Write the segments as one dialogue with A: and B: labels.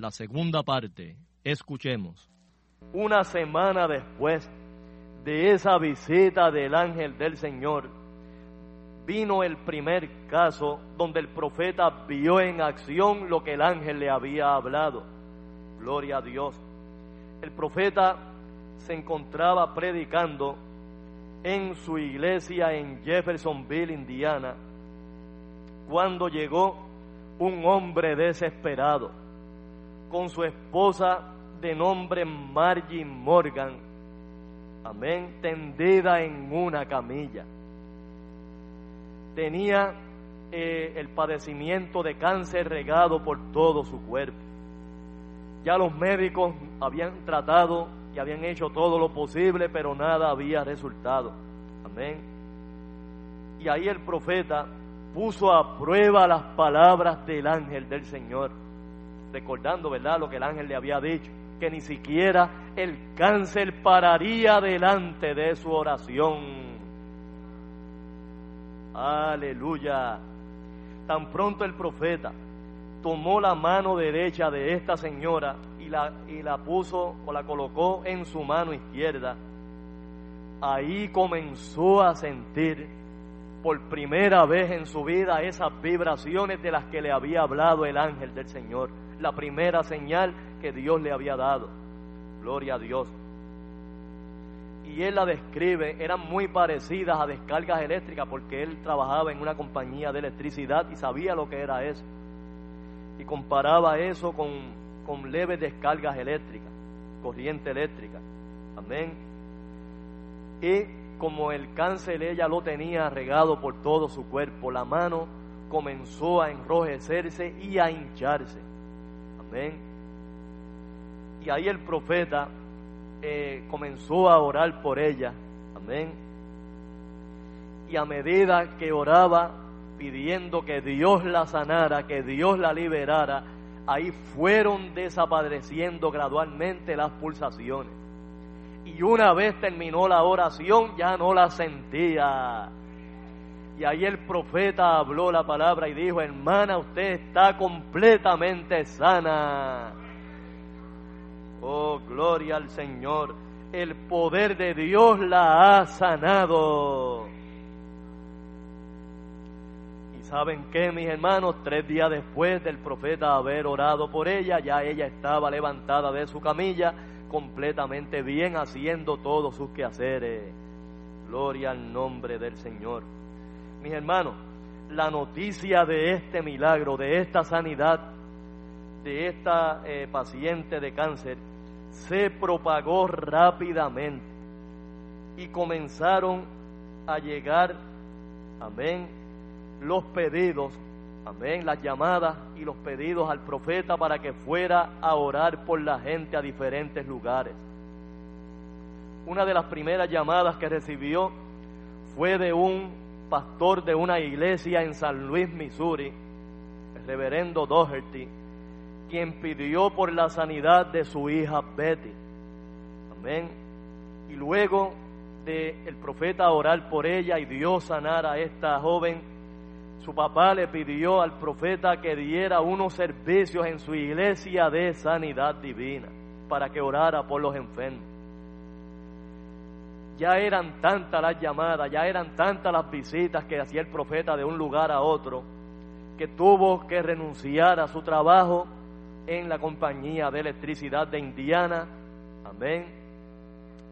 A: La segunda parte. Escuchemos. Una semana después de esa visita del ángel del Señor, vino el primer caso donde el profeta vio en acción lo que el ángel le había hablado. Gloria a Dios. El profeta se encontraba predicando en su iglesia en Jeffersonville, Indiana, cuando llegó un hombre desesperado con su esposa de nombre Margie Morgan, amén, tendida en una camilla. Tenía eh, el padecimiento de cáncer regado por todo su cuerpo. Ya los médicos habían tratado y habían hecho todo lo posible, pero nada había resultado. Amén. Y ahí el profeta puso a prueba las palabras del ángel del Señor, recordando, ¿verdad?, lo que el ángel le había dicho, que ni siquiera el cáncer pararía delante de su oración. Aleluya. Tan pronto el profeta tomó la mano derecha de esta señora y la, y la puso o la colocó en su mano izquierda, ahí comenzó a sentir por primera vez en su vida esas vibraciones de las que le había hablado el ángel del Señor, la primera señal que Dios le había dado. Gloria a Dios. Y él la describe, eran muy parecidas a descargas eléctricas porque él trabajaba en una compañía de electricidad y sabía lo que era eso. Y comparaba eso con, con leves descargas eléctricas, corriente eléctrica. Amén. Y como el cáncer ella lo tenía regado por todo su cuerpo, la mano comenzó a enrojecerse y a hincharse. Amén. Y ahí el profeta eh, comenzó a orar por ella. Amén. Y a medida que oraba, pidiendo que Dios la sanara, que Dios la liberara, ahí fueron desapareciendo gradualmente las pulsaciones. Y una vez terminó la oración, ya no la sentía. Y ahí el profeta habló la palabra y dijo, hermana, usted está completamente sana. Oh, gloria al Señor. El poder de Dios la ha sanado. Y saben qué, mis hermanos, tres días después del profeta haber orado por ella, ya ella estaba levantada de su camilla completamente bien haciendo todos sus quehaceres. Gloria al nombre del Señor. Mis hermanos, la noticia de este milagro, de esta sanidad, de esta eh, paciente de cáncer, se propagó rápidamente y comenzaron a llegar, amén, los pedidos Amén. Las llamadas y los pedidos al profeta para que fuera a orar por la gente a diferentes lugares. Una de las primeras llamadas que recibió fue de un pastor de una iglesia en San Luis, Missouri, el reverendo Doherty, quien pidió por la sanidad de su hija Betty. Amén. Y luego de el profeta orar por ella y Dios sanar a esta joven, su papá le pidió al profeta que diera unos servicios en su iglesia de sanidad divina para que orara por los enfermos. Ya eran tantas las llamadas, ya eran tantas las visitas que hacía el profeta de un lugar a otro, que tuvo que renunciar a su trabajo en la compañía de electricidad de Indiana, amén,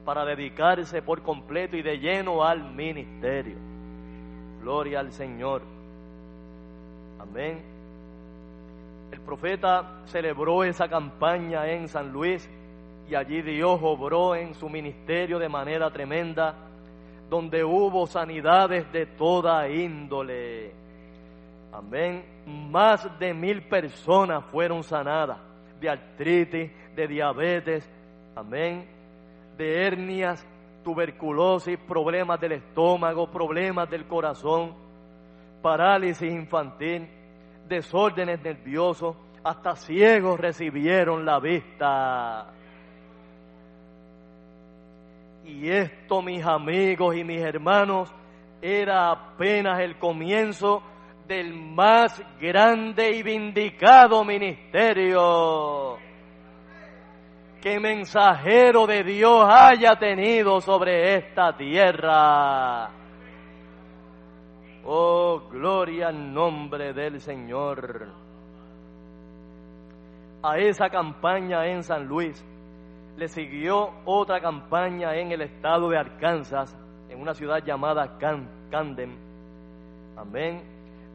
A: para dedicarse por completo y de lleno al ministerio. Gloria al Señor. Amén. El profeta celebró esa campaña en San Luis y allí Dios obró en su ministerio de manera tremenda, donde hubo sanidades de toda índole. Amén. Más de mil personas fueron sanadas de artritis, de diabetes, amén, de hernias, tuberculosis, problemas del estómago, problemas del corazón parálisis infantil, desórdenes nerviosos, hasta ciegos recibieron la vista. Y esto, mis amigos y mis hermanos, era apenas el comienzo del más grande y vindicado ministerio que mensajero de Dios haya tenido sobre esta tierra. Oh, gloria al nombre del Señor. A esa campaña en San Luis le siguió otra campaña en el estado de Arkansas, en una ciudad llamada Camden. Amén.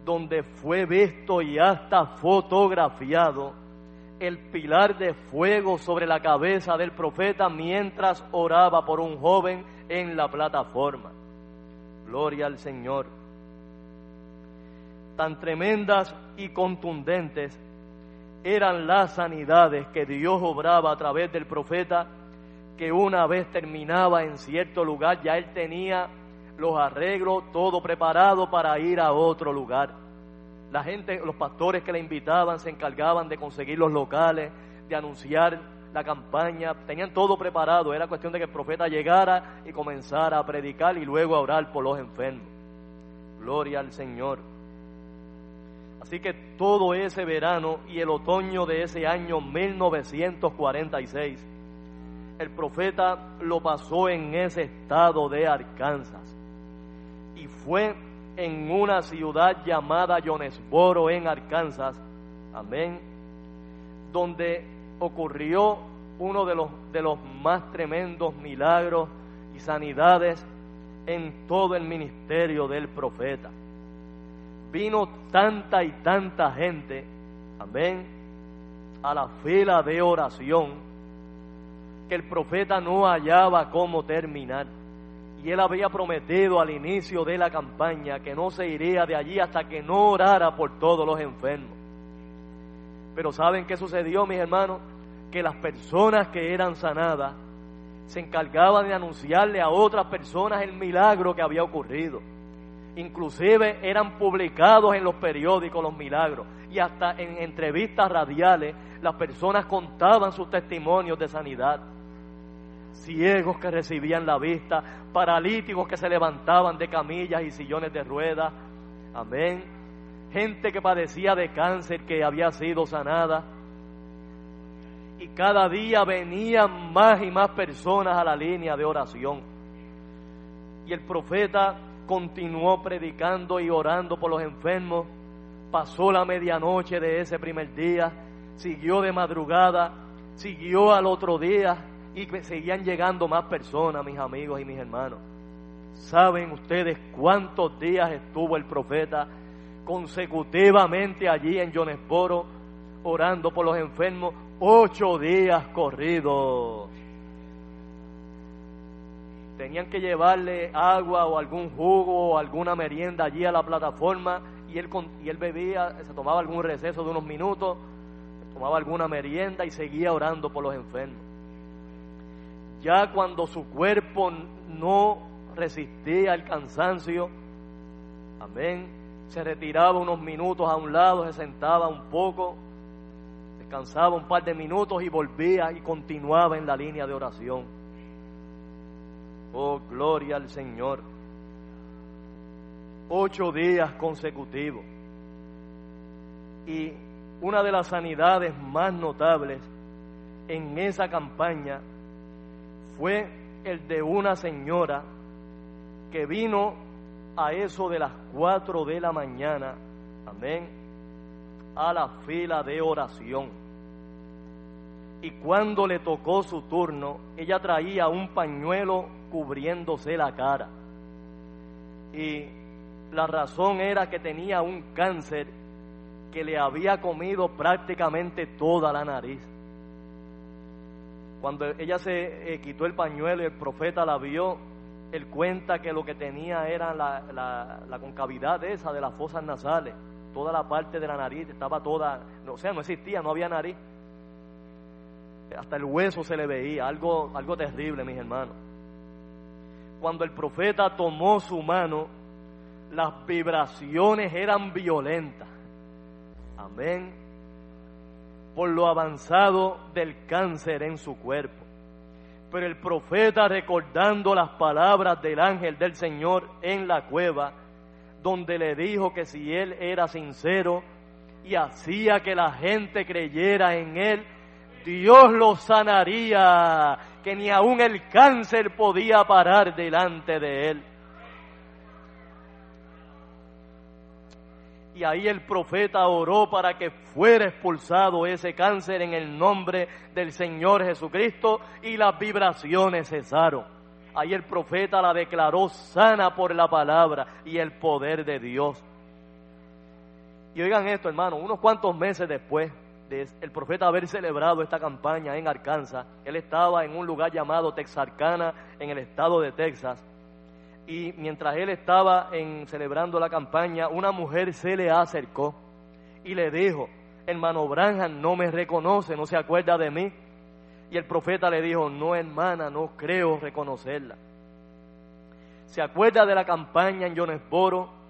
A: Donde fue visto y hasta fotografiado el pilar de fuego sobre la cabeza del profeta mientras oraba por un joven en la plataforma. Gloria al Señor tan tremendas y contundentes eran las sanidades que Dios obraba a través del profeta, que una vez terminaba en cierto lugar, ya él tenía los arreglos, todo preparado para ir a otro lugar. La gente, los pastores que le invitaban se encargaban de conseguir los locales, de anunciar la campaña, tenían todo preparado, era cuestión de que el profeta llegara y comenzara a predicar y luego a orar por los enfermos. Gloria al Señor. Así que todo ese verano y el otoño de ese año 1946, el profeta lo pasó en ese estado de Arkansas. Y fue en una ciudad llamada Jonesboro en Arkansas, amén, donde ocurrió uno de los, de los más tremendos milagros y sanidades en todo el ministerio del profeta vino tanta y tanta gente, amén, a la fila de oración, que el profeta no hallaba cómo terminar. Y él había prometido al inicio de la campaña que no se iría de allí hasta que no orara por todos los enfermos. Pero ¿saben qué sucedió, mis hermanos? Que las personas que eran sanadas se encargaban de anunciarle a otras personas el milagro que había ocurrido. Inclusive eran publicados en los periódicos los milagros y hasta en entrevistas radiales las personas contaban sus testimonios de sanidad. Ciegos que recibían la vista, paralíticos que se levantaban de camillas y sillones de ruedas. Amén. Gente que padecía de cáncer que había sido sanada. Y cada día venían más y más personas a la línea de oración. Y el profeta continuó predicando y orando por los enfermos. Pasó la medianoche de ese primer día, siguió de madrugada, siguió al otro día y seguían llegando más personas, mis amigos y mis hermanos. ¿Saben ustedes cuántos días estuvo el profeta consecutivamente allí en Jonesboro orando por los enfermos? Ocho días corridos tenían que llevarle agua o algún jugo o alguna merienda allí a la plataforma y él, y él bebía, se tomaba algún receso de unos minutos, tomaba alguna merienda y seguía orando por los enfermos. Ya cuando su cuerpo no resistía el cansancio, amén, se retiraba unos minutos a un lado, se sentaba un poco, descansaba un par de minutos y volvía y continuaba en la línea de oración. Oh, gloria al Señor. Ocho días consecutivos. Y una de las sanidades más notables en esa campaña fue el de una señora que vino a eso de las cuatro de la mañana, amén, a la fila de oración. Y cuando le tocó su turno, ella traía un pañuelo cubriéndose la cara. Y la razón era que tenía un cáncer que le había comido prácticamente toda la nariz. Cuando ella se eh, quitó el pañuelo y el profeta la vio, él cuenta que lo que tenía era la, la, concavidad esa de las fosas nasales. Toda la parte de la nariz estaba toda, o sea, no existía, no había nariz. Hasta el hueso se le veía, algo, algo terrible, mis hermanos cuando el profeta tomó su mano, las vibraciones eran violentas. Amén. Por lo avanzado del cáncer en su cuerpo. Pero el profeta recordando las palabras del ángel del Señor en la cueva, donde le dijo que si él era sincero y hacía que la gente creyera en él, Dios lo sanaría que ni aun el cáncer podía parar delante de él. Y ahí el profeta oró para que fuera expulsado ese cáncer en el nombre del Señor Jesucristo y las vibraciones cesaron. Ahí el profeta la declaró sana por la palabra y el poder de Dios. Y oigan esto, hermano, unos cuantos meses después, el profeta haber celebrado esta campaña en Arkansas, él estaba en un lugar llamado Texarkana, en el estado de Texas. Y mientras él estaba en, celebrando la campaña, una mujer se le acercó y le dijo, hermano Branham no me reconoce, no se acuerda de mí. Y el profeta le dijo, no hermana, no creo reconocerla. ¿Se acuerda de la campaña en Jonesboro?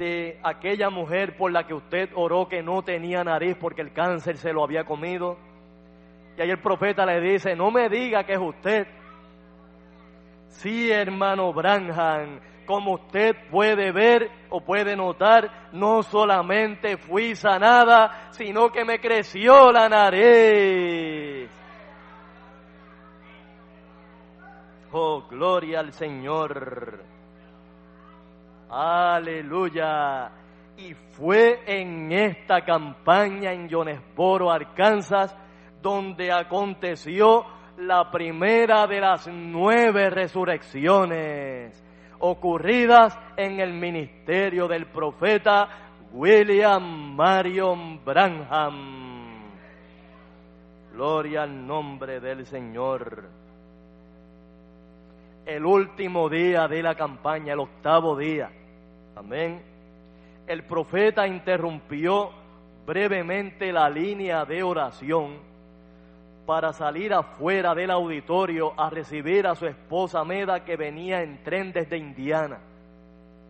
A: De aquella mujer por la que usted oró que no tenía nariz porque el cáncer se lo había comido. Y ahí el profeta le dice, no me diga que es usted. Sí, hermano Branham, como usted puede ver o puede notar, no solamente fui sanada, sino que me creció la nariz. Oh, gloria al Señor. Aleluya. Y fue en esta campaña en Jonesboro, Arkansas, donde aconteció la primera de las nueve resurrecciones ocurridas en el ministerio del profeta William Marion Branham. Gloria al nombre del Señor. el último día de la campaña, el octavo día. Amén. El profeta interrumpió brevemente la línea de oración para salir afuera del auditorio a recibir a su esposa Meda que venía en tren desde Indiana.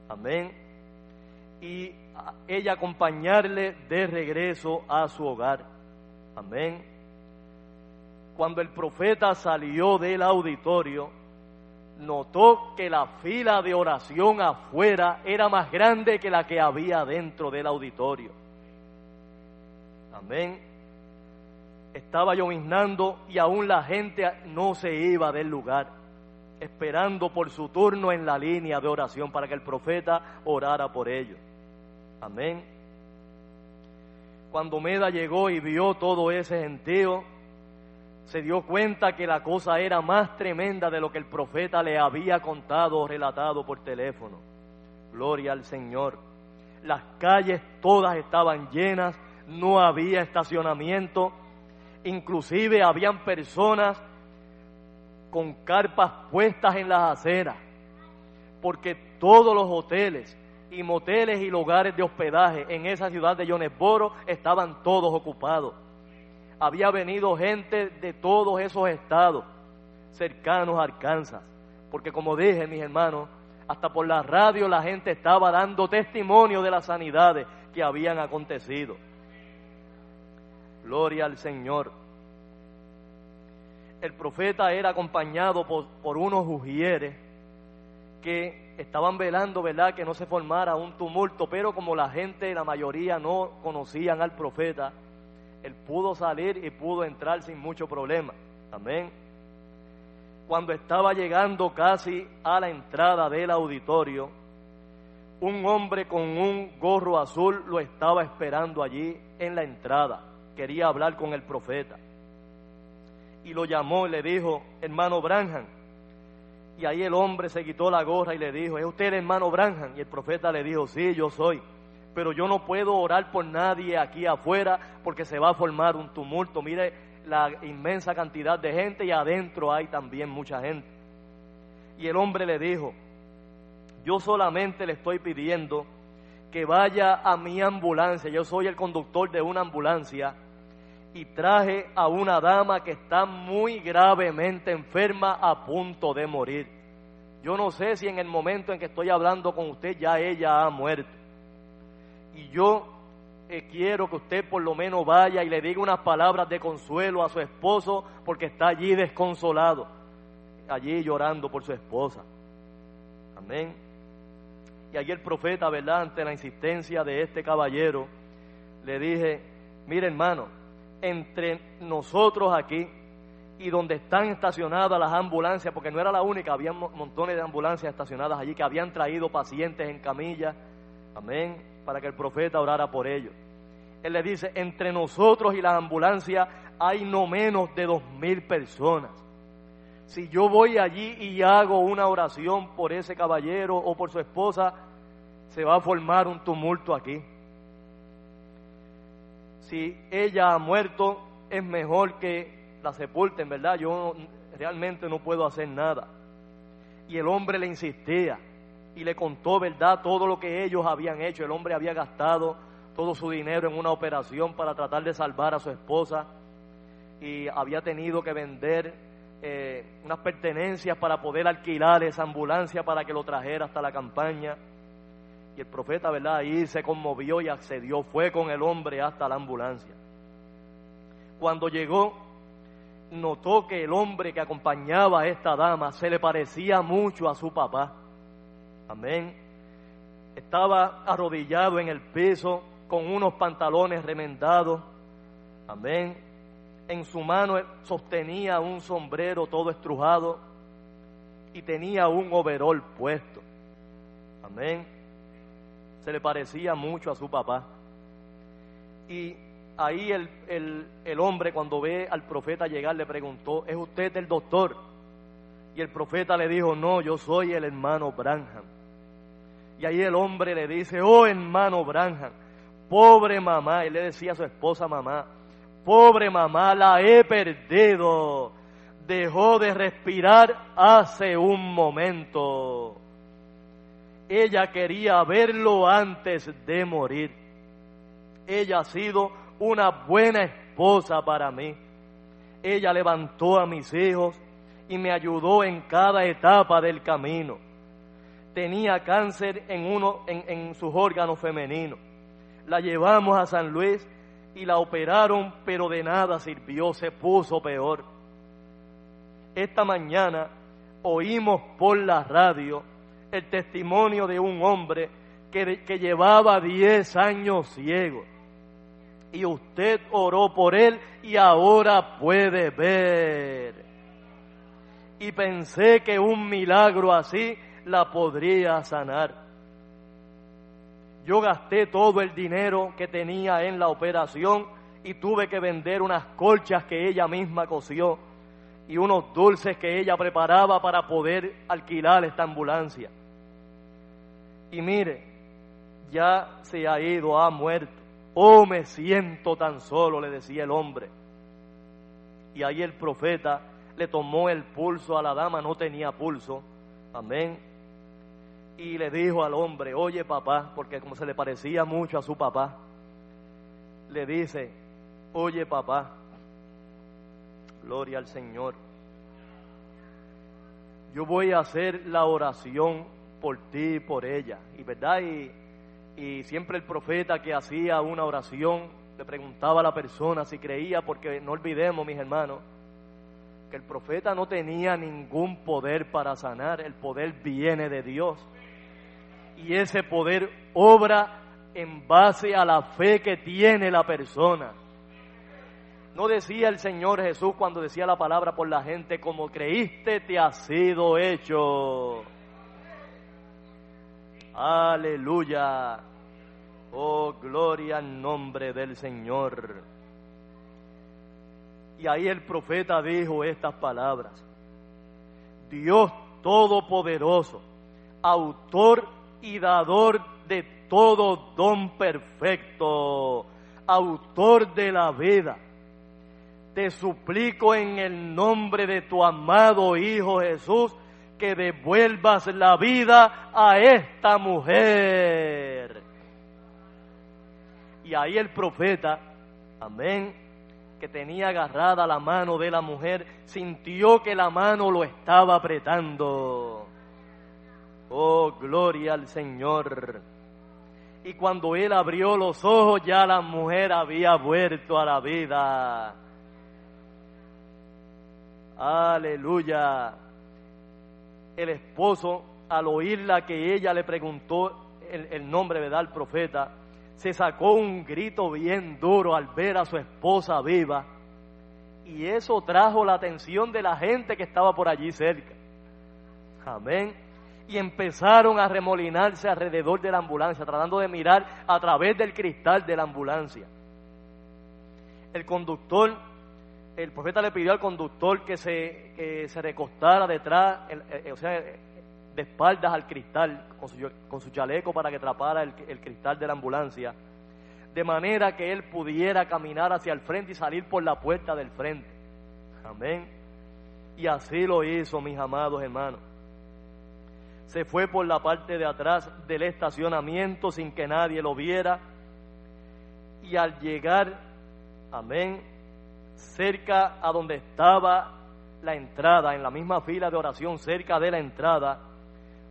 A: Amén. Y ella acompañarle de regreso a su hogar. Amén. Cuando el profeta salió del auditorio, notó que la fila de oración afuera era más grande que la que había dentro del auditorio. Amén. Estaba lloviznando y aún la gente no se iba del lugar, esperando por su turno en la línea de oración para que el profeta orara por ellos. Amén. Cuando Meda llegó y vio todo ese gentío, se dio cuenta que la cosa era más tremenda de lo que el profeta le había contado o relatado por teléfono. Gloria al Señor. Las calles todas estaban llenas, no había estacionamiento, inclusive habían personas con carpas puestas en las aceras, porque todos los hoteles y moteles y lugares de hospedaje en esa ciudad de Jonesboro estaban todos ocupados había venido gente de todos esos estados cercanos a Arkansas. Porque como dije, mis hermanos, hasta por la radio la gente estaba dando testimonio de las sanidades que habían acontecido. Gloria al Señor. El profeta era acompañado por, unos ujieres que estaban velando, ¿verdad?, que no se formara un tumulto, pero como la gente, la mayoría no conocían al profeta, él pudo salir y pudo entrar sin mucho problema. Amén. Cuando estaba llegando casi a la entrada del auditorio, un hombre con un gorro azul lo estaba esperando allí en la entrada. Quería hablar con el profeta. Y lo llamó y le dijo, hermano Branham. Y ahí el hombre se quitó la gorra y le dijo, ¿es usted el hermano Branham? Y el profeta le dijo, sí, yo soy pero yo no puedo orar por nadie aquí afuera porque se va a formar un tumulto. Mire la inmensa cantidad de gente y adentro hay también mucha gente. Y el hombre le dijo, yo solamente le estoy pidiendo que vaya a mi ambulancia, yo soy el conductor de una ambulancia y traje a una dama que está muy gravemente enferma a punto de morir. Yo no sé si en el momento en que estoy hablando con usted ya ella ha muerto y yo eh, quiero que usted por lo menos vaya y le diga unas palabras de consuelo a su esposo porque está allí desconsolado, allí llorando por su esposa. Amén. Y allí el profeta, ¿verdad? Ante la insistencia de este caballero, le dije, mire hermano, entre nosotros aquí y donde están estacionadas las ambulancias, porque no era la única, había montones de ambulancias estacionadas allí que habían traído pacientes en camilla, amén, para que el profeta orara por ellos. Él le dice, entre nosotros y la ambulancia hay no menos de dos mil personas. Si yo voy allí y hago una oración por ese caballero o por su esposa, se va a formar un tumulto aquí. Si ella ha muerto, es mejor que la sepulten, ¿verdad? Yo realmente no puedo hacer nada. Y el hombre le insistía, y le contó, ¿verdad?, todo lo que ellos habían hecho. El hombre había gastado todo su dinero en una operación para tratar de salvar a su esposa y había tenido que vender eh, unas pertenencias para poder alquilar esa ambulancia para que lo trajera hasta la campaña. Y el profeta, ¿verdad? Ahí se conmovió y accedió, fue con el hombre hasta la ambulancia. Cuando llegó, notó que el hombre que acompañaba a esta dama se le parecía mucho a su papá. Amén. Estaba arrodillado en el piso con unos pantalones remendados. Amén. En su mano sostenía un sombrero todo estrujado y tenía un overol puesto. Amén. Se le parecía mucho a su papá. Y ahí el, el, el, hombre cuando ve al profeta llegar le preguntó, ¿es usted el doctor? Y el profeta le dijo, no, yo soy el hermano Branham. Y ahí el hombre le dice, oh hermano Branham, pobre mamá, y le decía a su esposa mamá, pobre mamá, la he perdido. dejó de respirar hace un momento. Ella quería verlo antes de morir. Ella ha sido una buena esposa para mí. Ella levantó a mis hijos y me ayudó en cada etapa del camino. Tenía cáncer en, uno, en, en sus órganos femeninos. La llevamos a San Luis y la operaron, pero de nada sirvió, se puso peor. Esta mañana oímos por la radio el testimonio de un hombre que, que llevaba 10 años ciego. Y usted oró por él y ahora puede ver. Y pensé que un milagro así la podría sanar. Yo gasté todo el dinero que tenía en la operación y tuve que vender unas colchas que ella misma cosió y unos dulces que ella preparaba para poder alquilar esta ambulancia. Y mire, ya se ha ido, ha muerto. Oh, me siento tan solo, le decía el hombre. Y ahí el profeta le tomó el pulso a la dama, no tenía pulso. Amén. Y le dijo al hombre, oye papá, porque como se le parecía mucho a su papá, le dice, oye papá, gloria al Señor, yo voy a hacer la oración por ti y por ella. Y verdad, y, y siempre el profeta que hacía una oración le preguntaba a la persona si creía, porque no olvidemos, mis hermanos, que el profeta no tenía ningún poder para sanar, el poder viene de Dios. Y ese poder obra en base a la fe que tiene la persona. No decía el Señor Jesús cuando decía la palabra por la gente, como creíste te ha sido hecho. Aleluya. Oh, gloria al nombre del Señor. Y ahí el profeta dijo estas palabras. Dios Todopoderoso, autor y dador de todo don perfecto, autor de la vida. Te suplico en el nombre de tu amado Hijo Jesús que devuelvas la vida a esta mujer. Y ahí el profeta, amén, que tenía agarrada la mano de la mujer, sintió que la mano lo estaba apretando. Oh, gloria al Señor. Y cuando él abrió los ojos, ya la mujer había vuelto a la vida. Aleluya. El esposo, al oírla que ella le preguntó el, el nombre, ¿verdad? Al profeta, se sacó un grito bien duro al ver a su esposa viva. Y eso trajo la atención de la gente que estaba por allí cerca. Amén. Y empezaron a remolinarse alrededor de la ambulancia, tratando de mirar a través del cristal de la ambulancia. El conductor, el profeta le pidió al conductor que se, que se recostara detrás, el, el, o sea, de espaldas al cristal, con su, con su chaleco para que atrapara el, el cristal de la ambulancia, de manera que él pudiera caminar hacia el frente y salir por la puerta del frente. Amén. Y así lo hizo, mis amados hermanos. Se fue por la parte de atrás del estacionamiento sin que nadie lo viera. Y al llegar, amén, cerca a donde estaba la entrada, en la misma fila de oración, cerca de la entrada,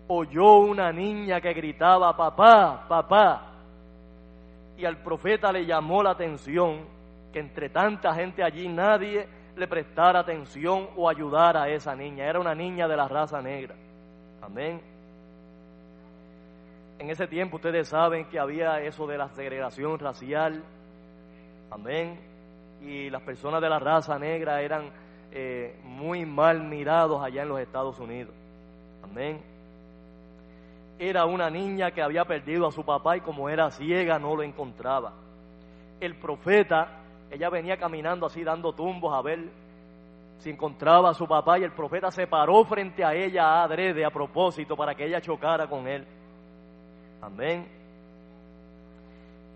A: oyó una niña que gritaba, papá, papá. Y al profeta le llamó la atención que entre tanta gente allí nadie le prestara atención o ayudara a esa niña. Era una niña de la raza negra. Amén. En ese tiempo ustedes saben que había eso de la segregación racial. Amén. Y las personas de la raza negra eran eh, muy mal mirados allá en los Estados Unidos. Amén. Era una niña que había perdido a su papá y como era ciega no lo encontraba. El profeta, ella venía caminando así dando tumbos a ver si encontraba a su papá y el profeta se paró frente a ella adrede a propósito para que ella chocara con él. Amén.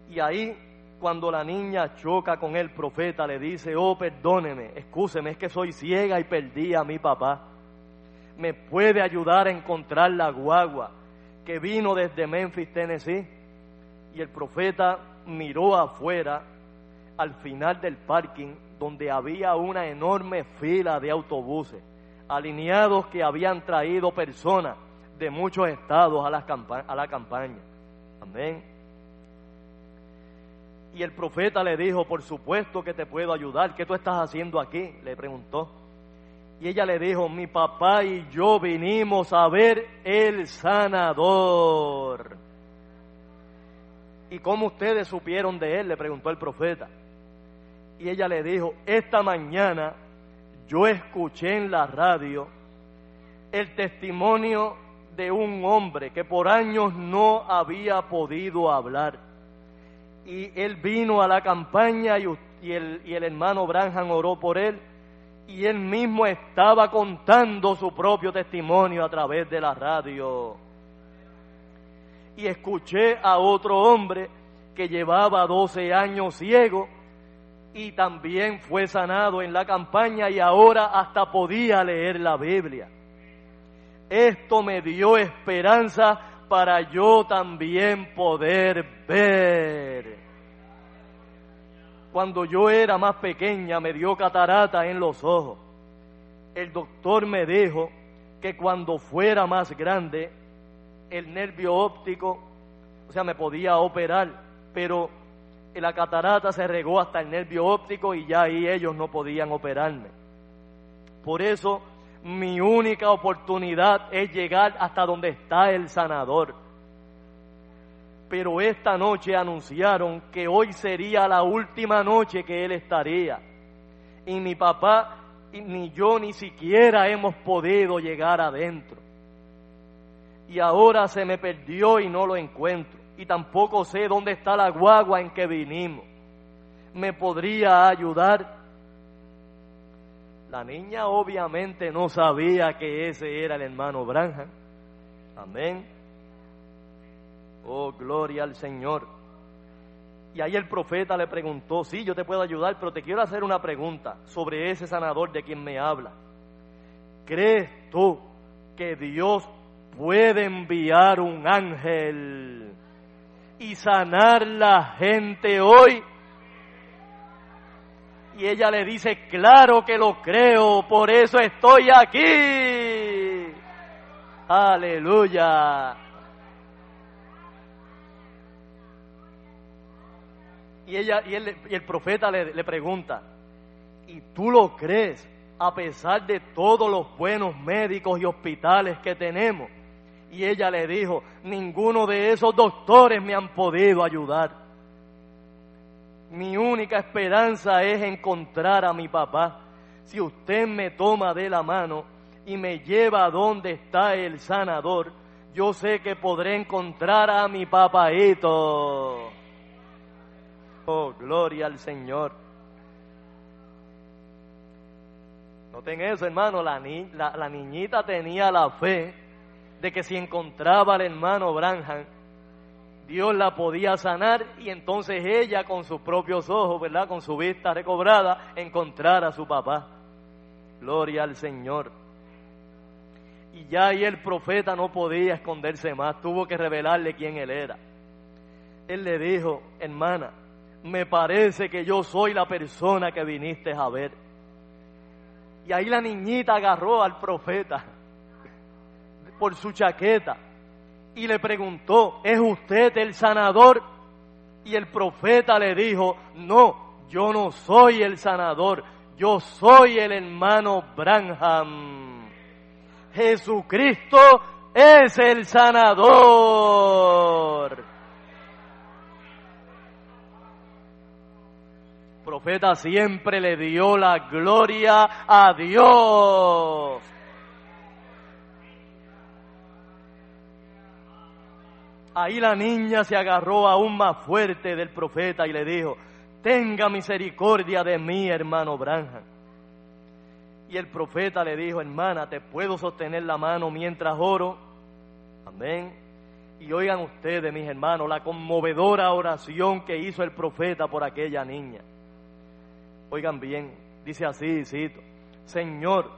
A: Y ahí cuando la niña choca con el profeta, le dice, oh, perdóneme, excúseme, es que soy ciega y perdí a mi papá. ¿Me puede ayudar a encontrar la guagua que vino desde Memphis, Tennessee? Y el profeta miró afuera, al final del parking, donde había una enorme fila de autobuses, alineados que habían traído personas de muchos estados a la, a la campaña. Amén. Y el profeta le dijo, por supuesto que te puedo ayudar. ¿Qué tú estás haciendo aquí? Le preguntó. Y ella le dijo, mi papá y yo vinimos a ver el sanador. ¿Y cómo ustedes supieron de él? Le preguntó el profeta. Y ella le dijo, esta mañana yo escuché en la radio el testimonio de un hombre que por años no había podido hablar y él vino a la campaña y, el, el hermano Branham oró por él y él mismo estaba contando su propio testimonio a través de la radio. Y escuché a otro hombre que llevaba 12 años ciego y también fue sanado en la campaña y ahora hasta podía leer la Biblia. Esto me dio esperanza para yo también poder ver. Cuando yo era más pequeña me dio catarata en los ojos. El doctor me dijo que cuando fuera más grande el nervio óptico, o sea, me podía operar, pero la catarata se regó hasta el nervio óptico y ya ahí ellos no podían operarme. Por eso mi única oportunidad es llegar hasta donde está el sanador. Pero esta noche anunciaron que hoy sería la última noche que él estaría. Y mi papá ni yo ni siquiera hemos podido llegar adentro. Y ahora se me perdió y no lo encuentro. Y tampoco sé dónde está la guagua en que vinimos. ¿Me podría ayudar? La niña obviamente no sabía que ese era el hermano Branham. Amén. Oh, gloria al Señor. Y ahí el profeta le preguntó, sí, yo te puedo ayudar, pero te quiero hacer una pregunta sobre ese sanador de quien me habla. ¿Crees tú que Dios puede enviar un ángel y sanar la gente hoy? Y ella le dice, claro que lo creo, por eso estoy aquí. Aleluya. Y, ella, y, el profeta le pregunta, ¿y tú lo crees a pesar de todos los buenos médicos y hospitales que tenemos? Y ella le dijo, ninguno de esos doctores me han podido ayudar. Mi única esperanza es encontrar a mi papá. Si usted me toma de la mano y me lleva a donde está el sanador, yo sé que podré encontrar a mi papaito. Oh, gloria al Señor. Noten eso, hermano, la, la, la niñita tenía la fe de que si encontraba al hermano Branham, Dios la podía sanar y entonces ella con sus propios ojos, ¿verdad? Con su vista recobrada, encontrar a su papá. Gloria al Señor. Y ya ahí el profeta no podía esconderse más, tuvo que revelarle quién él era. Él le dijo, hermana, me parece que yo soy la persona que viniste a ver. Y ahí la niñita agarró al profeta por su chaqueta y le preguntó, ¿es usted el sanador? Y el profeta le dijo, no, yo no soy el sanador, yo soy el hermano Branham. Jesucristo es el sanador. El profeta siempre le dio la gloria a Dios. Ahí la niña se agarró aún más fuerte del profeta y le dijo, tenga misericordia de mí, hermano Branham. Y el profeta le dijo, hermana, ¿te puedo sostener la mano mientras oro? Amén. Y oigan ustedes, mis hermanos, la conmovedora oración que hizo el profeta por aquella niña. Oigan bien, dice así, cito, Señor,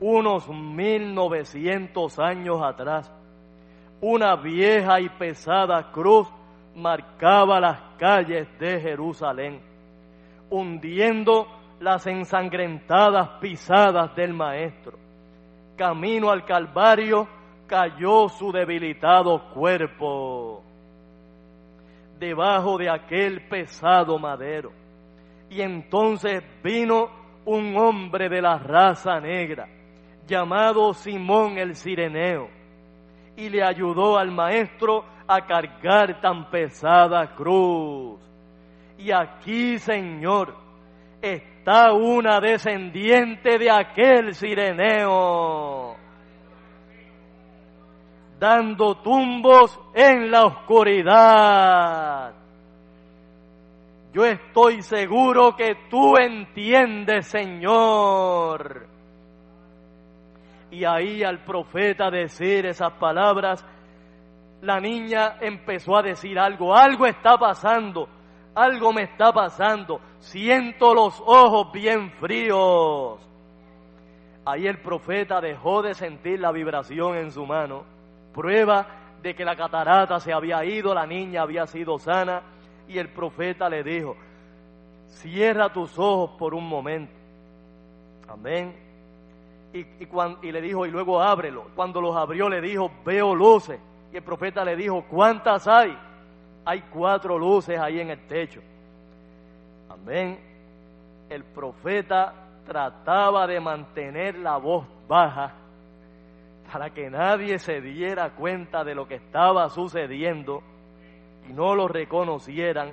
A: unos mil novecientos años atrás, una vieja y pesada cruz marcaba las calles de Jerusalén, hundiendo las ensangrentadas pisadas del Maestro. Camino al Calvario cayó su debilitado cuerpo debajo de aquel pesado madero. Y entonces vino un hombre de la raza negra, llamado Simón el Cireneo, y le ayudó al maestro a cargar tan pesada cruz. Y aquí, Señor, está una descendiente de aquel Cireneo, dando tumbos en la oscuridad. Yo estoy seguro que tú entiendes, Señor. Y ahí al profeta decir esas palabras, la niña empezó a decir algo, algo está pasando, algo me está pasando, siento los ojos bien fríos. Ahí el profeta dejó de sentir la vibración en su mano, prueba de que la catarata se había ido, la niña había sido sana, y el profeta le dijo, cierra tus ojos por un momento. Amén. Y, y, y le dijo, y luego ábrelo. Cuando los abrió le dijo, veo luces. Y el profeta le dijo, ¿cuántas hay? Hay cuatro luces ahí en el techo. Amén. El profeta trataba de mantener la voz baja para que nadie se diera cuenta de lo que estaba sucediendo y no lo reconocieran.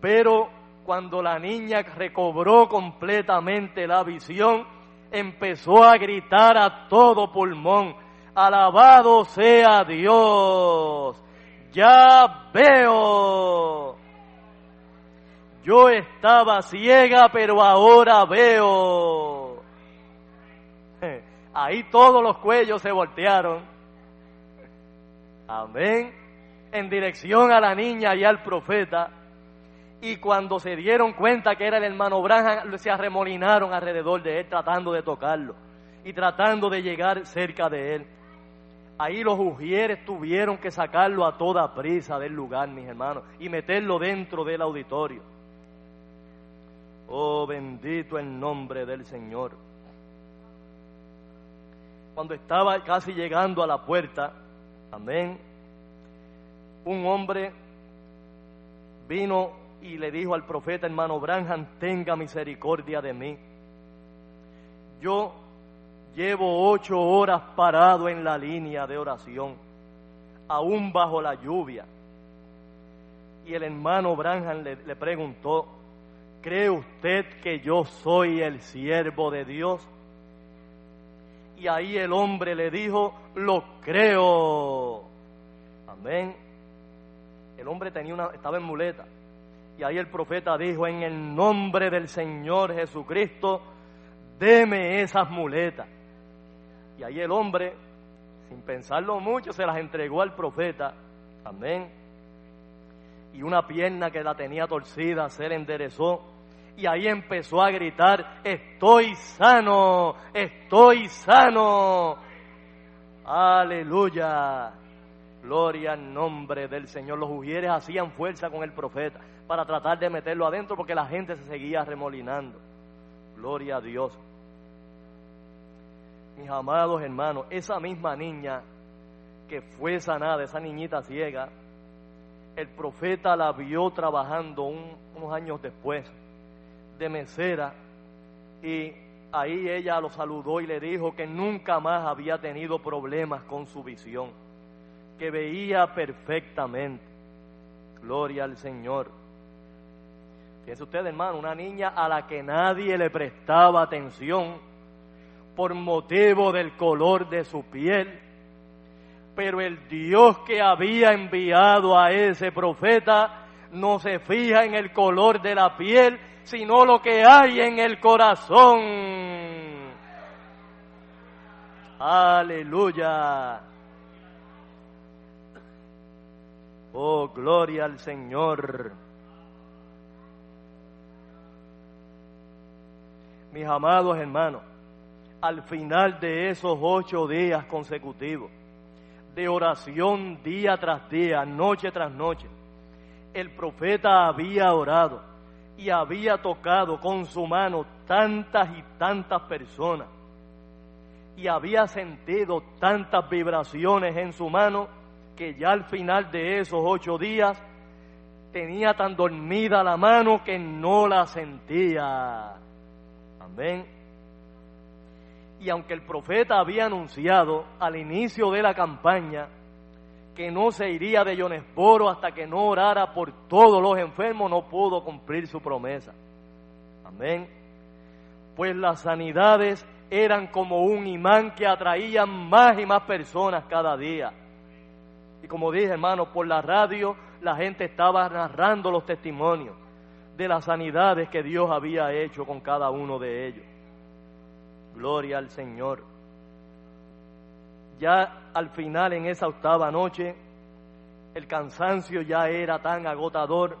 A: Pero cuando la niña recobró completamente la visión, empezó a gritar a todo pulmón, alabado sea Dios, ya veo. Yo estaba ciega, pero ahora veo. Ahí todos los cuellos se voltearon. Amén. En dirección a la niña y al profeta. Y cuando se dieron cuenta que era el hermano Branham, se arremolinaron alrededor de él, tratando de tocarlo y tratando de llegar cerca de él. Ahí los ujieres tuvieron que sacarlo a toda prisa del lugar, mis hermanos, y meterlo dentro del auditorio. Oh, bendito el nombre del Señor. Cuando estaba casi llegando a la puerta, amén, un hombre vino y le dijo al profeta hermano Branham, tenga misericordia de mí. Yo llevo ocho horas parado en la línea de oración, aún bajo la lluvia. Y el hermano Branham le, le preguntó, ¿cree usted que yo soy el siervo de Dios? Y ahí el hombre le dijo, lo creo. Amén. El hombre tenía una, estaba en muleta. Y ahí el profeta dijo, en el nombre del Señor Jesucristo, deme esas muletas. Y ahí el hombre, sin pensarlo mucho, se las entregó al profeta. Amén. Y una pierna que la tenía torcida se le enderezó. Y ahí empezó a gritar, estoy sano, estoy sano. Aleluya. Gloria al nombre del Señor. Los ujieres hacían fuerza con el profeta para tratar de meterlo adentro porque la gente se seguía remolinando. Gloria a Dios. Mis amados hermanos, esa misma niña que fue sanada, esa niñita ciega, el profeta la vio trabajando un, unos años después de mesera y ahí ella lo saludó y le dijo que nunca más había tenido problemas con su visión que veía perfectamente. Gloria al Señor. Fíjense usted, hermano, una niña a la que nadie le prestaba atención por motivo del color de su piel. Pero el Dios que había enviado a ese profeta no se fija en el color de la piel, sino lo que hay en el corazón. Aleluya. Oh, gloria al Señor. Mis amados hermanos, al final de esos ocho días consecutivos, de oración día tras día, noche tras noche, el profeta había orado y había tocado con su mano tantas y tantas personas y había sentido tantas vibraciones en su mano que ya al final de esos ocho días tenía tan dormida la mano que no la sentía. Amén. Y aunque el profeta había anunciado al inicio de la campaña que no se iría de Jonesboro hasta que no orara por todos los enfermos, no pudo cumplir su promesa. Amén. Pues las sanidades eran como un imán que atraían más y más personas cada día. Y como dije, hermano, por la radio la gente estaba narrando los testimonios de las sanidades que Dios había hecho con cada uno de ellos. Gloria al Señor. Ya al final, en esa octava noche, el cansancio ya era tan agotador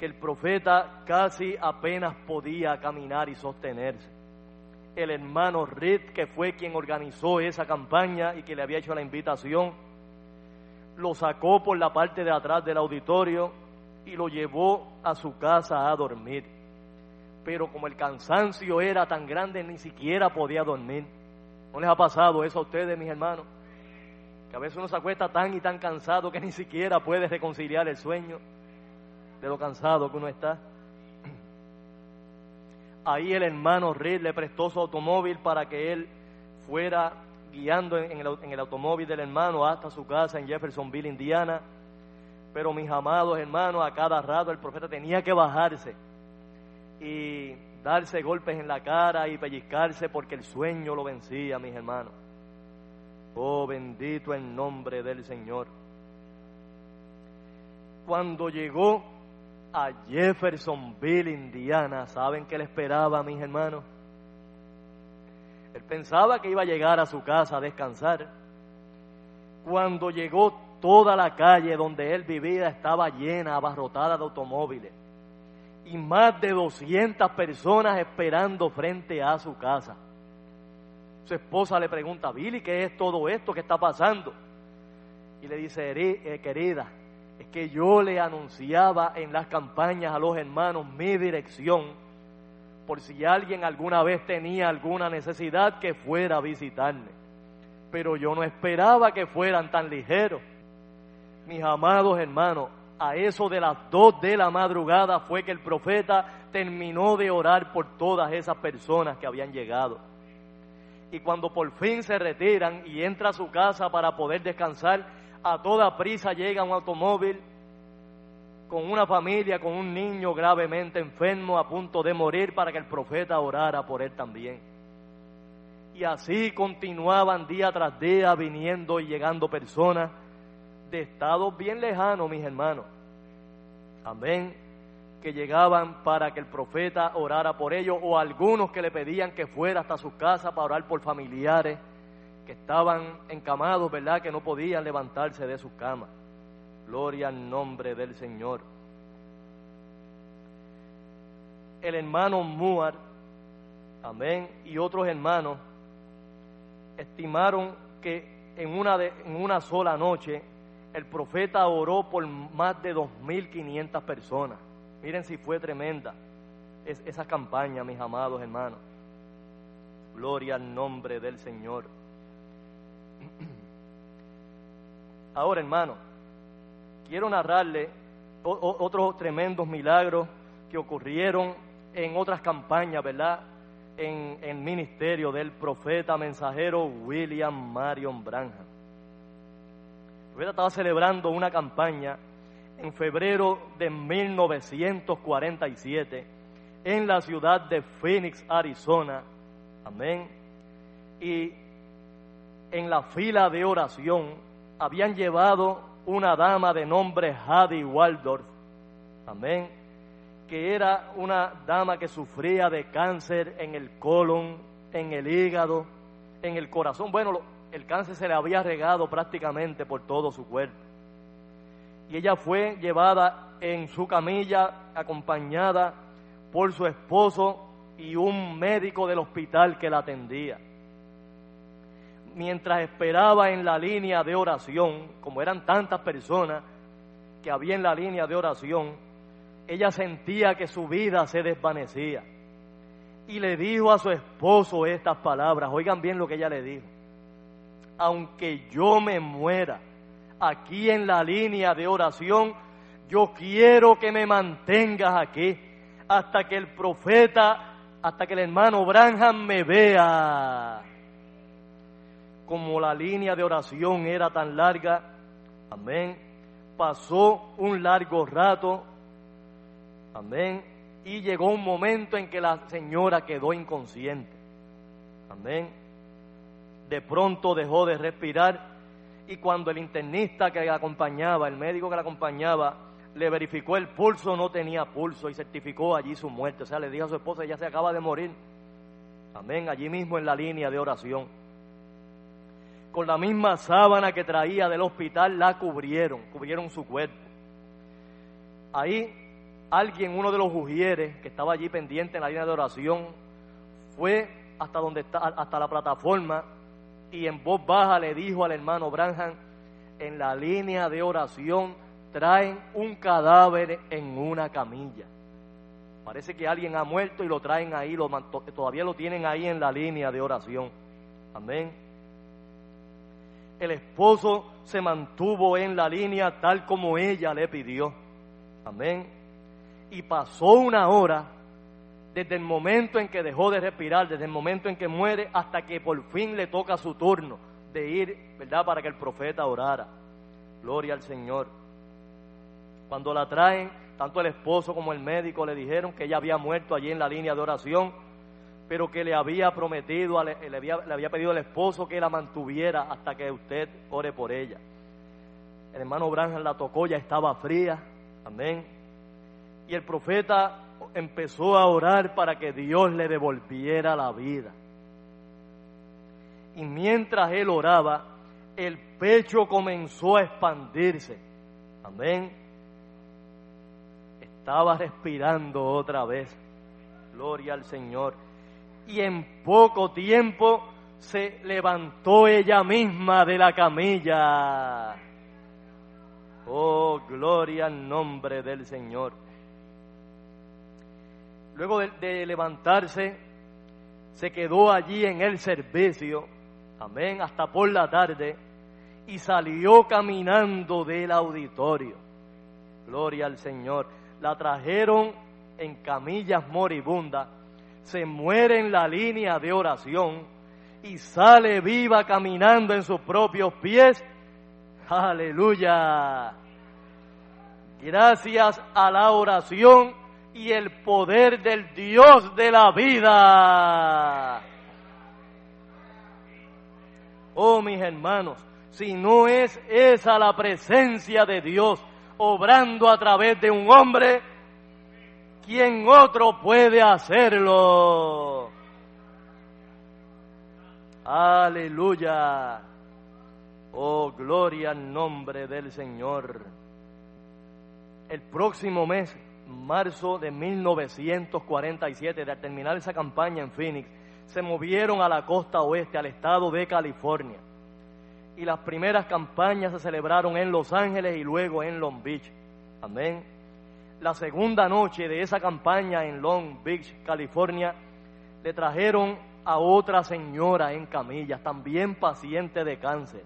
A: que el profeta casi apenas podía caminar y sostenerse el hermano Reed, que fue quien organizó esa campaña y que le había hecho la invitación, lo sacó por la parte de atrás del auditorio y lo llevó a su casa a dormir. Pero como el cansancio era tan grande, ni siquiera podía dormir. ¿No les ha pasado eso a ustedes, mis hermanos? Que a veces uno se acuesta tan y tan cansado que ni siquiera puede reconciliar el sueño de lo cansado que uno está. Ahí el hermano Reed le prestó su automóvil para que él fuera guiando en el, automóvil del hermano hasta su casa en Jeffersonville, Indiana. Pero mis amados hermanos, a cada rato el profeta tenía que bajarse y darse golpes en la cara y pellizcarse porque el sueño lo vencía, mis hermanos. Oh, bendito el nombre del Señor. Cuando llegó a Jeffersonville, Indiana. ¿Saben qué le esperaba mis hermanos? Él pensaba que iba a llegar a su casa a descansar. Cuando llegó toda la calle donde él vivía estaba llena, abarrotada de automóviles. Y más de 200 personas esperando frente a su casa. Su esposa le pregunta, Billy, ¿qué es todo esto que está pasando? Y le dice, eh, querida, es que yo le anunciaba en las campañas a los hermanos mi dirección, por si alguien alguna vez tenía alguna necesidad que fuera a visitarme. Pero yo no esperaba que fueran tan ligeros. Mis amados hermanos, a eso de las dos de la madrugada fue que el profeta terminó de orar por todas esas personas que habían llegado. Y cuando por fin se retiran y entra a su casa para poder descansar, a toda prisa llega un automóvil con una familia, con un niño gravemente enfermo a punto de morir para que el profeta orara por él también. Y así continuaban día tras día viniendo y llegando personas de estados bien lejanos, mis hermanos. Amén. Que llegaban para que el profeta orara por ellos o algunos que le pedían que fuera hasta su casa para orar por familiares que estaban encamados, ¿verdad? Que no podían levantarse de sus camas. Gloria al nombre del Señor. El hermano Muar, amén, y otros hermanos estimaron que en una, de, en una sola noche el profeta oró por más de 2.500 personas. Miren si fue tremenda esa campaña, mis amados hermanos. Gloria al nombre del Señor. Ahora, hermano, quiero narrarle otros tremendos milagros que ocurrieron en otras campañas, ¿verdad? En el ministerio del profeta mensajero William Marion Branham. Estaba celebrando una campaña en febrero de 1947 en la ciudad de Phoenix, Arizona. Amén. Y en la fila de oración habían llevado una dama de nombre Hadi Waldorf, amén, que era una dama que sufría de cáncer en el colon, en el hígado, en el corazón. Bueno, el cáncer se le había regado prácticamente por todo su cuerpo. y ella fue llevada en su camilla acompañada por su esposo y un médico del hospital que la atendía. Mientras esperaba en la línea de oración, como eran tantas personas que había en la línea de oración, ella sentía que su vida se desvanecía. Y le dijo a su esposo estas palabras, oigan bien lo que ella le dijo, aunque yo me muera aquí en la línea de oración, yo quiero que me mantengas aquí hasta que el profeta, hasta que el hermano Branham me vea. Como la línea de oración era tan larga, amén, pasó un largo rato, amén, y llegó un momento en que la señora quedó inconsciente, amén. De pronto dejó de respirar y cuando el internista que la acompañaba, el médico que la acompañaba, le verificó el pulso, no tenía pulso y certificó allí su muerte. O sea, le dijo a su esposa, ella se acaba de morir. Amén, allí mismo en la línea de oración. Con la misma sábana que traía del hospital la cubrieron, cubrieron su cuerpo. Ahí alguien, uno de los ujieres que estaba allí pendiente en la línea de oración, fue hasta donde está, hasta la plataforma y en voz baja le dijo al hermano Branham en la línea de oración traen un cadáver en una camilla. Parece que alguien ha muerto y lo traen ahí, lo, todavía lo tienen ahí en la línea de oración. Amén. El esposo se mantuvo en la línea tal como ella le pidió. Amén. Y pasó una hora desde el momento en que dejó de respirar, desde el momento en que muere, hasta que por fin le toca su turno de ir, ¿verdad?, para que el profeta orara. Gloria al Señor. Cuando la traen, tanto el esposo como el médico le dijeron que ella había muerto allí en la línea de oración, pero que le había prometido, le había, le había pedido al esposo que la mantuviera hasta que usted ore por ella. El hermano Branham la tocó, ya estaba fría, amén. Y el profeta empezó a orar para que Dios le devolviera la vida. Y mientras él oraba, el pecho comenzó a expandirse. Amén estaba respirando otra vez. Gloria al Señor. Y en poco tiempo se levantó ella misma de la camilla. Oh, gloria al nombre del Señor. Luego de, levantarse, se quedó allí en el servicio, amén, hasta por la tarde, y salió caminando del auditorio. Gloria al Señor la trajeron en camillas moribundas, se muere en la línea de oración y sale viva caminando en sus propios pies. Aleluya. Gracias a la oración y el poder del Dios de la vida. Oh mis hermanos, si no es esa la presencia de Dios, obrando a través de un hombre, ¿quién otro puede hacerlo? Aleluya. Oh, gloria al nombre del Señor. El próximo mes, marzo de 1947, de terminar esa campaña en Phoenix, se movieron a la costa oeste, al estado de California y las primeras campañas se celebraron en Los Ángeles y luego en Long Beach. Amén. La segunda noche de esa campaña en Long Beach, California, le trajeron a otra señora en camillas, también paciente de cáncer.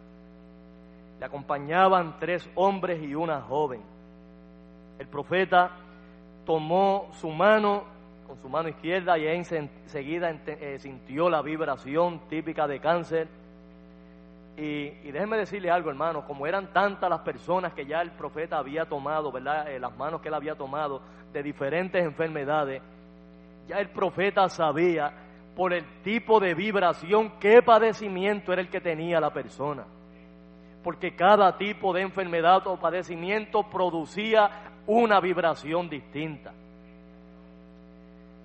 A: Le acompañaban tres hombres y una joven. El profeta tomó su mano con su mano izquierda y enseguida eh, sintió la vibración típica de cáncer y, déjenme decirle algo, hermano, como eran tantas las personas que ya el profeta había tomado, ¿verdad? Eh, las manos que él había tomado de diferentes enfermedades, ya el profeta sabía por el tipo de vibración qué padecimiento era el que tenía la persona. Porque cada tipo de enfermedad o padecimiento producía una vibración distinta.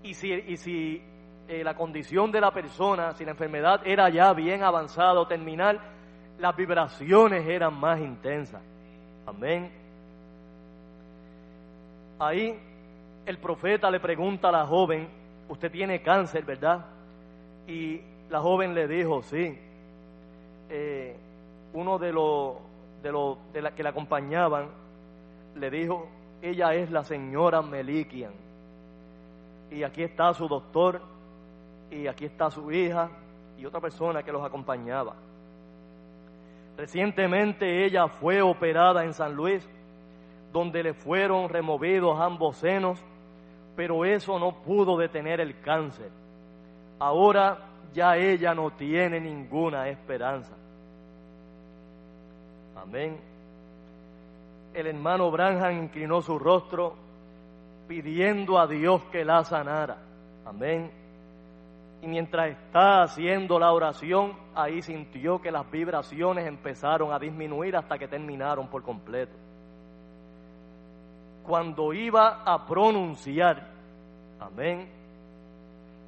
A: Y si, y si eh, la condición de la persona, si la enfermedad era ya bien avanzada o terminal, las vibraciones eran más intensas. Amén. Ahí el profeta le pregunta a la joven, usted tiene cáncer, ¿verdad? Y la joven le dijo, sí. Eh, uno de los de los de que la acompañaban le dijo, ella es la señora Melikian. Y aquí está su doctor, y aquí está su hija, y otra persona que los acompañaba. Recientemente ella fue operada en San Luis, donde le fueron removidos ambos senos, pero eso no pudo detener el cáncer. Ahora ya ella no tiene ninguna esperanza. Amén. El hermano Branham inclinó su rostro pidiendo a Dios que la sanara. Amén. Y mientras está haciendo la oración, ahí sintió que las vibraciones empezaron a disminuir hasta que terminaron por completo. Cuando iba a pronunciar, amén,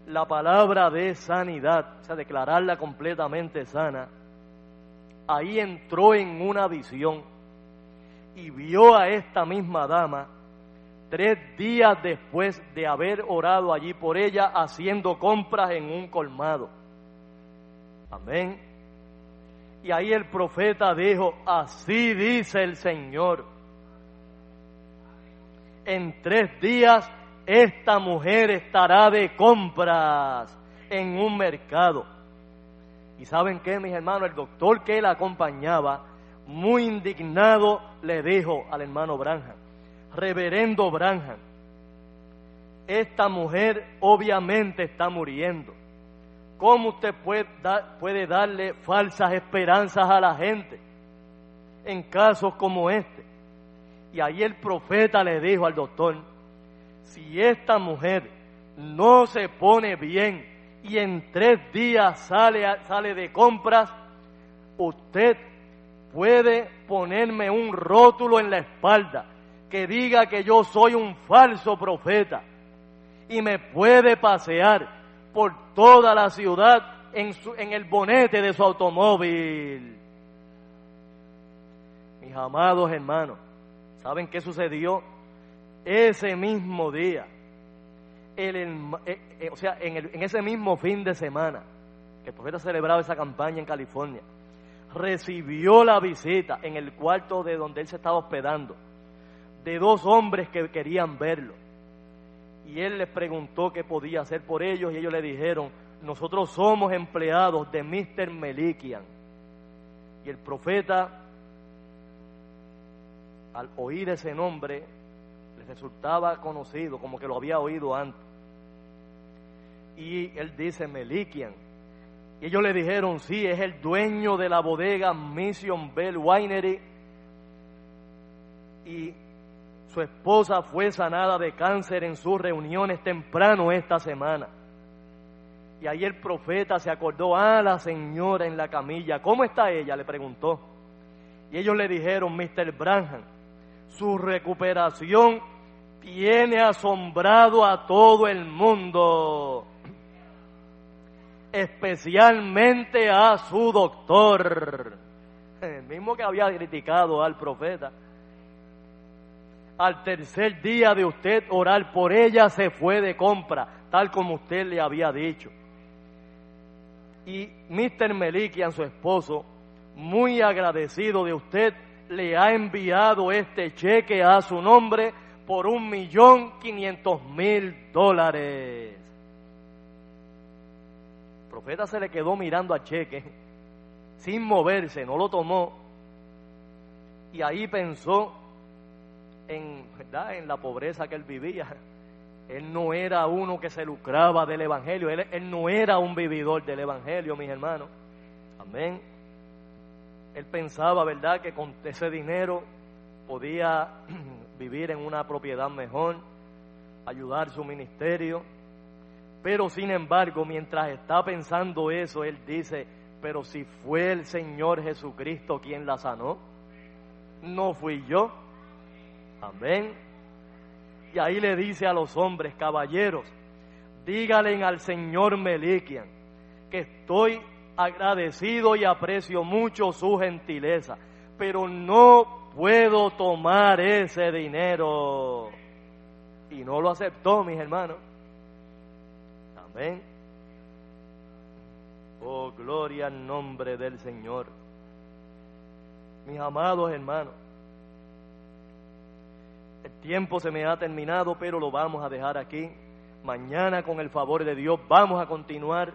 A: la palabra de sanidad, o sea, declararla completamente sana, ahí entró en una visión y vio a esta misma dama tres días después de haber orado allí por ella haciendo compras en un colmado. Amén. Y ahí el profeta dijo, así dice el Señor. En tres días esta mujer estará de compras en un mercado. Y saben qué, mis hermanos, el doctor que la acompañaba, muy indignado, le dijo al hermano Branham, reverendo Branham, esta mujer obviamente está muriendo. ¿Cómo usted puede, puede darle falsas esperanzas a la gente en casos como este? Y ahí el profeta le dijo al doctor, si esta mujer no se pone bien y en tres días sale, sale de compras, usted puede ponerme un rótulo en la espalda que diga que yo soy un falso profeta y me puede pasear por toda la ciudad en, su, en el bonete de su automóvil. Mis amados hermanos, ¿saben qué sucedió? Ese mismo día, el, eh, eh, o sea, en, el, en ese mismo fin de semana que el profeta celebraba esa campaña en California, recibió la visita en el cuarto de donde él se estaba hospedando de dos hombres que querían verlo. Y él les preguntó qué podía hacer por ellos y ellos le dijeron, nosotros somos empleados de Mr. Melikian. Y el profeta, al oír ese nombre, les resultaba conocido, como que lo había oído antes. Y él dice Melikian. Y ellos le dijeron, sí, es el dueño de la bodega Mission Bell Winery. Y su esposa fue sanada de cáncer en sus reuniones temprano esta semana. Y ahí el profeta se acordó, a la señora en la camilla, ¿cómo está ella? Le preguntó. Y ellos le dijeron, Mr. Branham, su recuperación tiene asombrado a todo el mundo, especialmente a su doctor, el mismo que había criticado al profeta al tercer día de usted orar por ella, se fue de compra, tal como usted le había dicho. Y Mr. Melikian, su esposo, muy agradecido de usted, le ha enviado este cheque a su nombre por un millón quinientos mil dólares. El profeta se le quedó mirando al cheque, sin moverse, no lo tomó. Y ahí pensó en, ¿verdad? en la pobreza que él vivía. Él no era uno que se lucraba del Evangelio, él, él no era un vividor del Evangelio, mis hermanos. Amén. Él pensaba, ¿verdad?, que con ese dinero podía vivir en una propiedad mejor, ayudar su ministerio. Pero sin embargo, mientras está pensando eso, él dice, pero si fue el Señor Jesucristo quien la sanó, no fui yo. Amén. Y ahí le dice a los hombres, caballeros, díganle al Señor Melikian que estoy agradecido y aprecio mucho su gentileza, pero no puedo tomar ese dinero. Y no lo aceptó, mis hermanos. Amén. Oh, gloria al nombre del Señor. Mis amados hermanos, el tiempo se me ha terminado, pero lo vamos a dejar aquí. Mañana, con el favor de Dios, vamos a continuar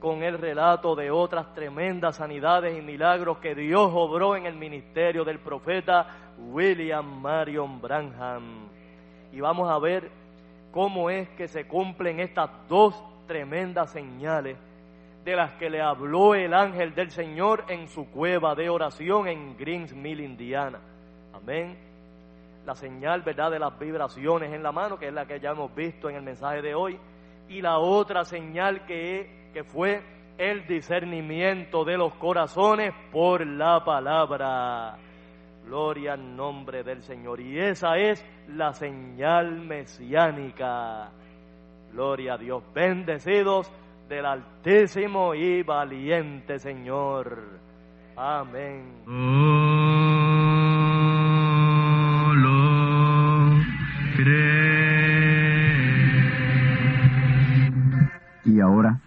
A: con el relato de otras tremendas sanidades y milagros que Dios obró en el ministerio del profeta William Marion Branham. Y vamos a ver cómo es que se cumplen estas dos tremendas señales de las que le habló el ángel del Señor en su cueva de oración en Greens Mill, Indiana. Amén. La señal, ¿verdad?, de las vibraciones en la mano, que es la que ya hemos visto en el mensaje de hoy. Y la otra señal que, que fue el discernimiento de los corazones por la palabra. Gloria al nombre del Señor. Y esa es la señal mesiánica. Gloria a Dios. Bendecidos del Altísimo y valiente Señor. Amén.
B: Y ahora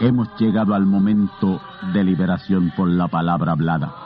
B: hemos llegado al momento de liberación por la palabra hablada.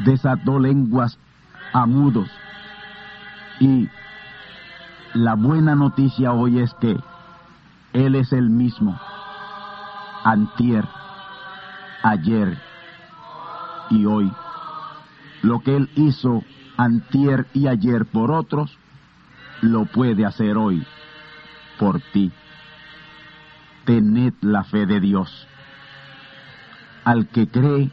B: Desató lenguas a mudos. Y la buena noticia hoy es que él es el mismo, antier, ayer y hoy. Lo que Él hizo antier y ayer por otros, lo puede hacer hoy por ti. Tened la fe de Dios. Al que cree,